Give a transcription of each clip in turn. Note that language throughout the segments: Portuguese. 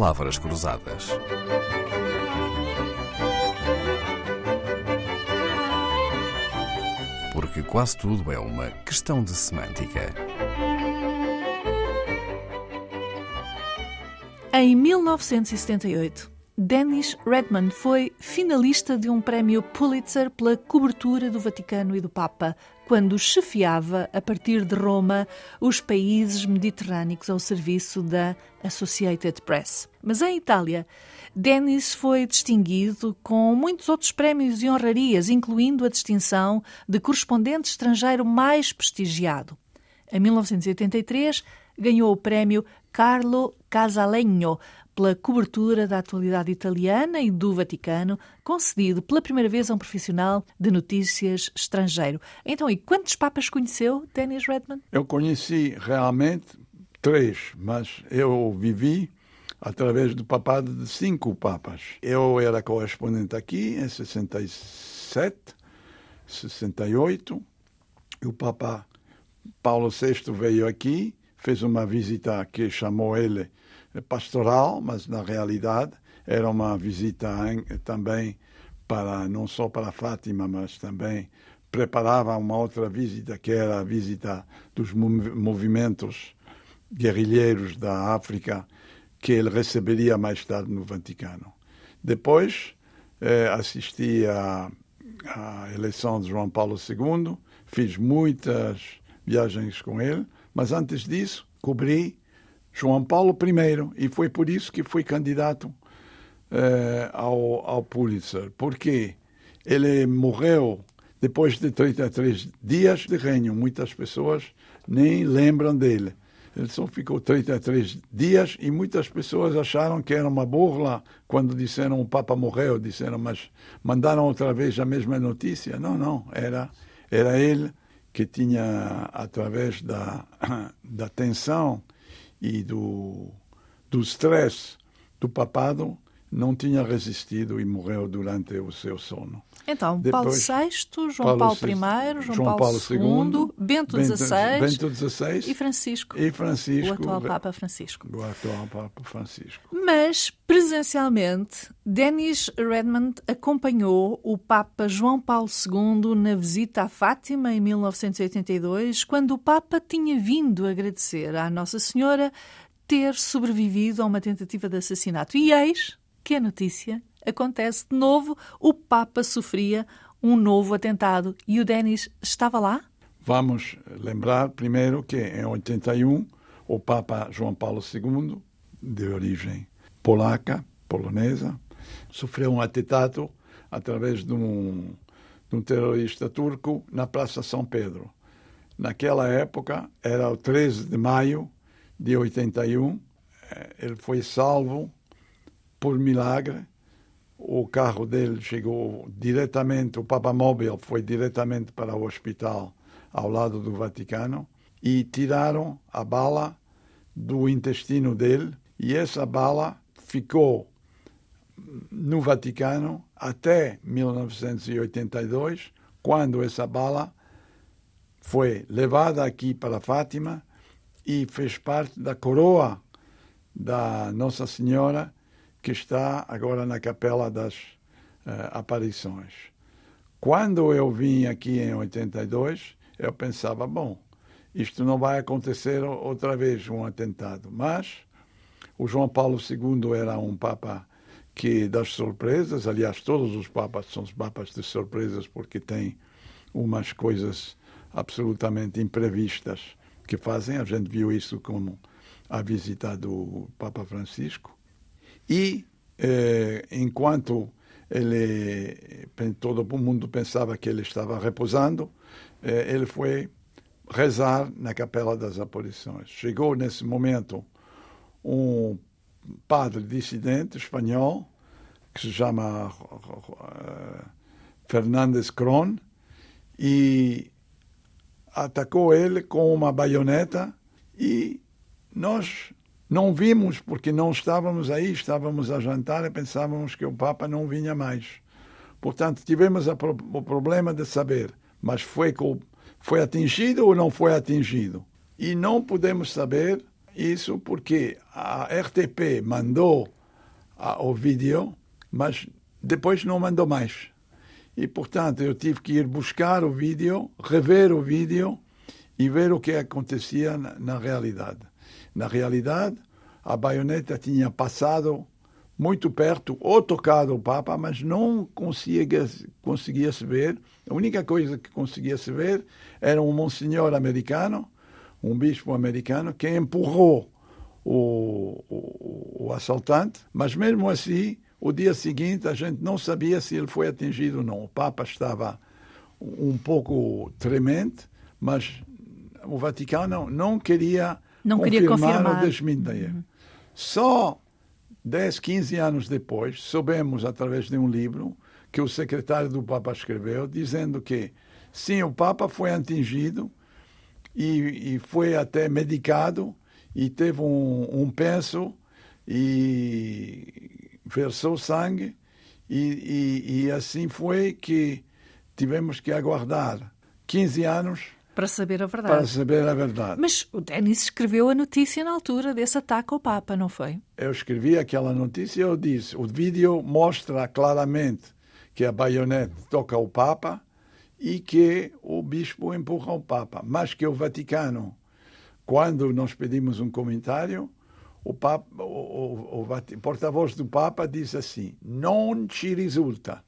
palavras cruzadas. Porque quase tudo é uma questão de semântica. Em 1978, Dennis Redman foi finalista de um prémio Pulitzer pela cobertura do Vaticano e do Papa, quando chefiava, a partir de Roma, os países mediterrâneos ao serviço da Associated Press. Mas em Itália, Dennis foi distinguido com muitos outros prémios e honrarias, incluindo a distinção de correspondente estrangeiro mais prestigiado. Em 1983, ganhou o prémio Carlo Casalegno pela cobertura da atualidade italiana e do Vaticano, concedido pela primeira vez a um profissional de notícias estrangeiro. Então, e quantos papas conheceu Dennis Redman? Eu conheci realmente três, mas eu vivi através do papado de cinco papas. Eu era correspondente aqui em 67, 68, e o Papa Paulo VI veio aqui, fez uma visita que chamou ele pastoral, mas na realidade era uma visita também para não só para Fátima, mas também preparava uma outra visita que era a visita dos movimentos guerrilheiros da África que ele receberia mais tarde no Vaticano. Depois eh, assisti à, à eleição de João Paulo II, fiz muitas viagens com ele, mas antes disso cobri João Paulo I, e foi por isso que fui candidato eh, ao, ao Pulitzer, porque ele morreu depois de 33 dias de reino. Muitas pessoas nem lembram dele. Ele só ficou 33 dias e muitas pessoas acharam que era uma burla quando disseram o Papa morreu, disseram, mas mandaram outra vez a mesma notícia. Não, não, era, era ele que tinha, através da, da tensão e do, do stress do papado, não tinha resistido e morreu durante o seu sono. Então, Depois, Paulo VI, João Paulo, Paulo I, João, João Paulo, II, Bento XVI, Bento XVI e Francisco. E Francisco. O atual Papa Francisco. O atual Papa Francisco. Mas, presencialmente, Dennis Redmond acompanhou o Papa João Paulo II na visita a Fátima em 1982, quando o Papa tinha vindo agradecer à Nossa Senhora ter sobrevivido a uma tentativa de assassinato. E eis que a notícia acontece de novo, o Papa sofria um novo atentado e o Denis estava lá? Vamos lembrar primeiro que em 81 o Papa João Paulo II, de origem polaca, polonesa, sofreu um atentado através de um, de um terrorista turco na Praça São Pedro. Naquela época, era o 13 de maio de 81, eh, ele foi salvo por milagre o carro dele chegou diretamente, o Papa Móvel foi diretamente para o hospital ao lado do Vaticano e tiraram a bala do intestino dele e essa bala ficou no Vaticano até 1982, quando essa bala foi levada aqui para Fátima e fez parte da coroa da Nossa Senhora que está agora na Capela das uh, Aparições. Quando eu vim aqui em 82, eu pensava, bom, isto não vai acontecer outra vez um atentado. Mas o João Paulo II era um papa que das surpresas, aliás, todos os papas são os papas de surpresas porque têm umas coisas absolutamente imprevistas que fazem. A gente viu isso como a visita do Papa Francisco. E eh, enquanto ele, todo mundo pensava que ele estava repousando, eh, ele foi rezar na Capela das Aparições. Chegou nesse momento um padre dissidente espanhol que se chama uh, Fernandes Cron e atacou ele com uma baioneta e nós não vimos porque não estávamos aí, estávamos a jantar e pensávamos que o Papa não vinha mais. Portanto, tivemos o problema de saber, mas foi, foi atingido ou não foi atingido? E não podemos saber Isso porque a RTP mandou o vídeo, mas depois não mandou mais. E, portanto, eu tive que ir buscar o vídeo, rever o vídeo e ver o que acontecia na, na realidade. Na realidade, a baioneta tinha passado muito perto, ou tocado o Papa, mas não conseguia, conseguia se ver. A única coisa que conseguia se ver era um monsenhor americano, um bispo americano, que empurrou o, o, o assaltante, mas mesmo assim, o dia seguinte a gente não sabia se ele foi atingido ou não. O Papa estava um pouco tremente, mas o Vaticano não queria, não queria confirmar ou desmentir. Uhum. Só 10, 15 anos depois, soubemos, através de um livro, que o secretário do Papa escreveu, dizendo que, sim, o Papa foi atingido e, e foi até medicado e teve um, um penso e versou sangue e, e, e assim foi que tivemos que aguardar 15 anos para saber a verdade. Para saber a verdade. Mas o Denis escreveu a notícia na altura desse ataque ao Papa, não foi? Eu escrevi aquela notícia e eu disse: o vídeo mostra claramente que a baionete toca o Papa e que o bispo empurra o Papa, mas que o Vaticano, quando nós pedimos um comentário, o, Papa, o, o, o porta-voz do Papa disse assim: não te resulta.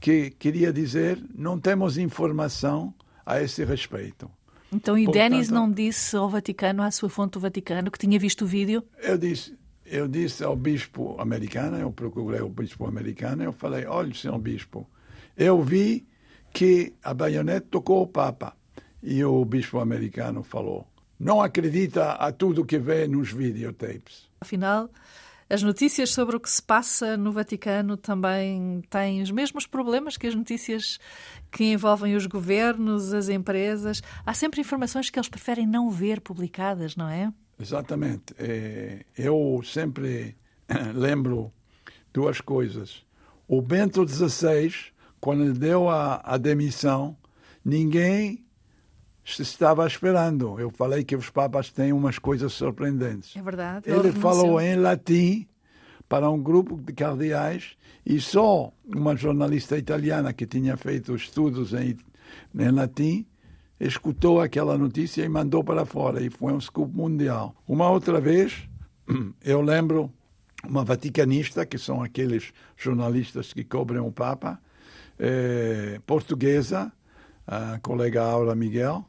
Que queria dizer, não temos informação a esse respeito. Então, e Portanto, Denis não disse ao Vaticano, à sua fonte do Vaticano, que tinha visto o vídeo? Eu disse, eu disse ao bispo americano, eu procurei o bispo americano, eu falei, olha, senhor bispo, eu vi que a baionete tocou o Papa. E o bispo americano falou, não acredita a tudo que vê nos videotapes. Afinal, as notícias sobre o que se passa no Vaticano também têm os mesmos problemas que as notícias que envolvem os governos, as empresas. Há sempre informações que eles preferem não ver publicadas, não é? Exatamente. É, eu sempre lembro duas coisas. O Bento XVI, quando deu a, a demissão, ninguém se estava esperando. Eu falei que os papas têm umas coisas surpreendentes. É verdade. Ele falou em latim para um grupo de cardeais e só uma jornalista italiana que tinha feito estudos em, em latim escutou aquela notícia e mandou para fora e foi um scoop mundial. Uma outra vez, eu lembro uma vaticanista, que são aqueles jornalistas que cobrem o Papa, eh, portuguesa, a colega Aura Miguel,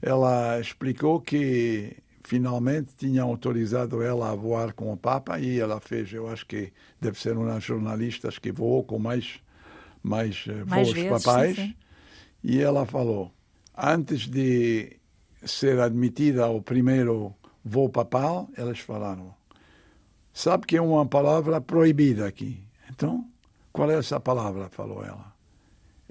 ela explicou que finalmente tinham autorizado ela a voar com o Papa e ela fez, eu acho que deve ser uma das jornalistas que voou com mais, mais, eh, mais voos vezes, papais. Sim, sim. E ela falou, antes de ser admitida ao primeiro voo papal, elas falaram, sabe que é uma palavra proibida aqui. Então, qual é essa palavra? Falou ela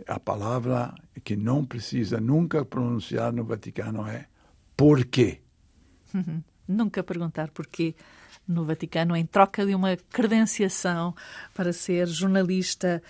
a palavra que não precisa nunca pronunciar no Vaticano é porquê. nunca perguntar porquê no Vaticano em troca de uma credenciação para ser jornalista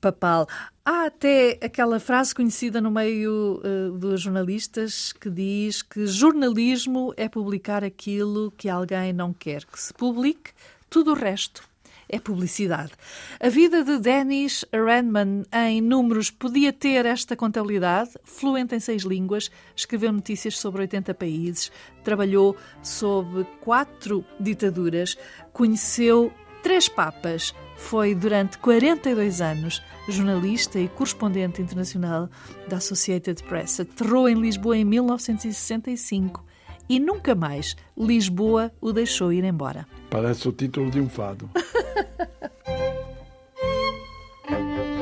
papal. Há até aquela frase conhecida no meio uh, dos jornalistas que diz que jornalismo é publicar aquilo que alguém não quer que se publique, tudo o resto é publicidade. A vida de Dennis Redman em números podia ter esta contabilidade, fluente em seis línguas, escreveu notícias sobre 80 países, trabalhou sob quatro ditaduras, conheceu três papas, foi durante 42 anos jornalista e correspondente internacional da Associated Press. Aterrou em Lisboa em 1965 e nunca mais Lisboa o deixou ir embora. Parece o título de um fado.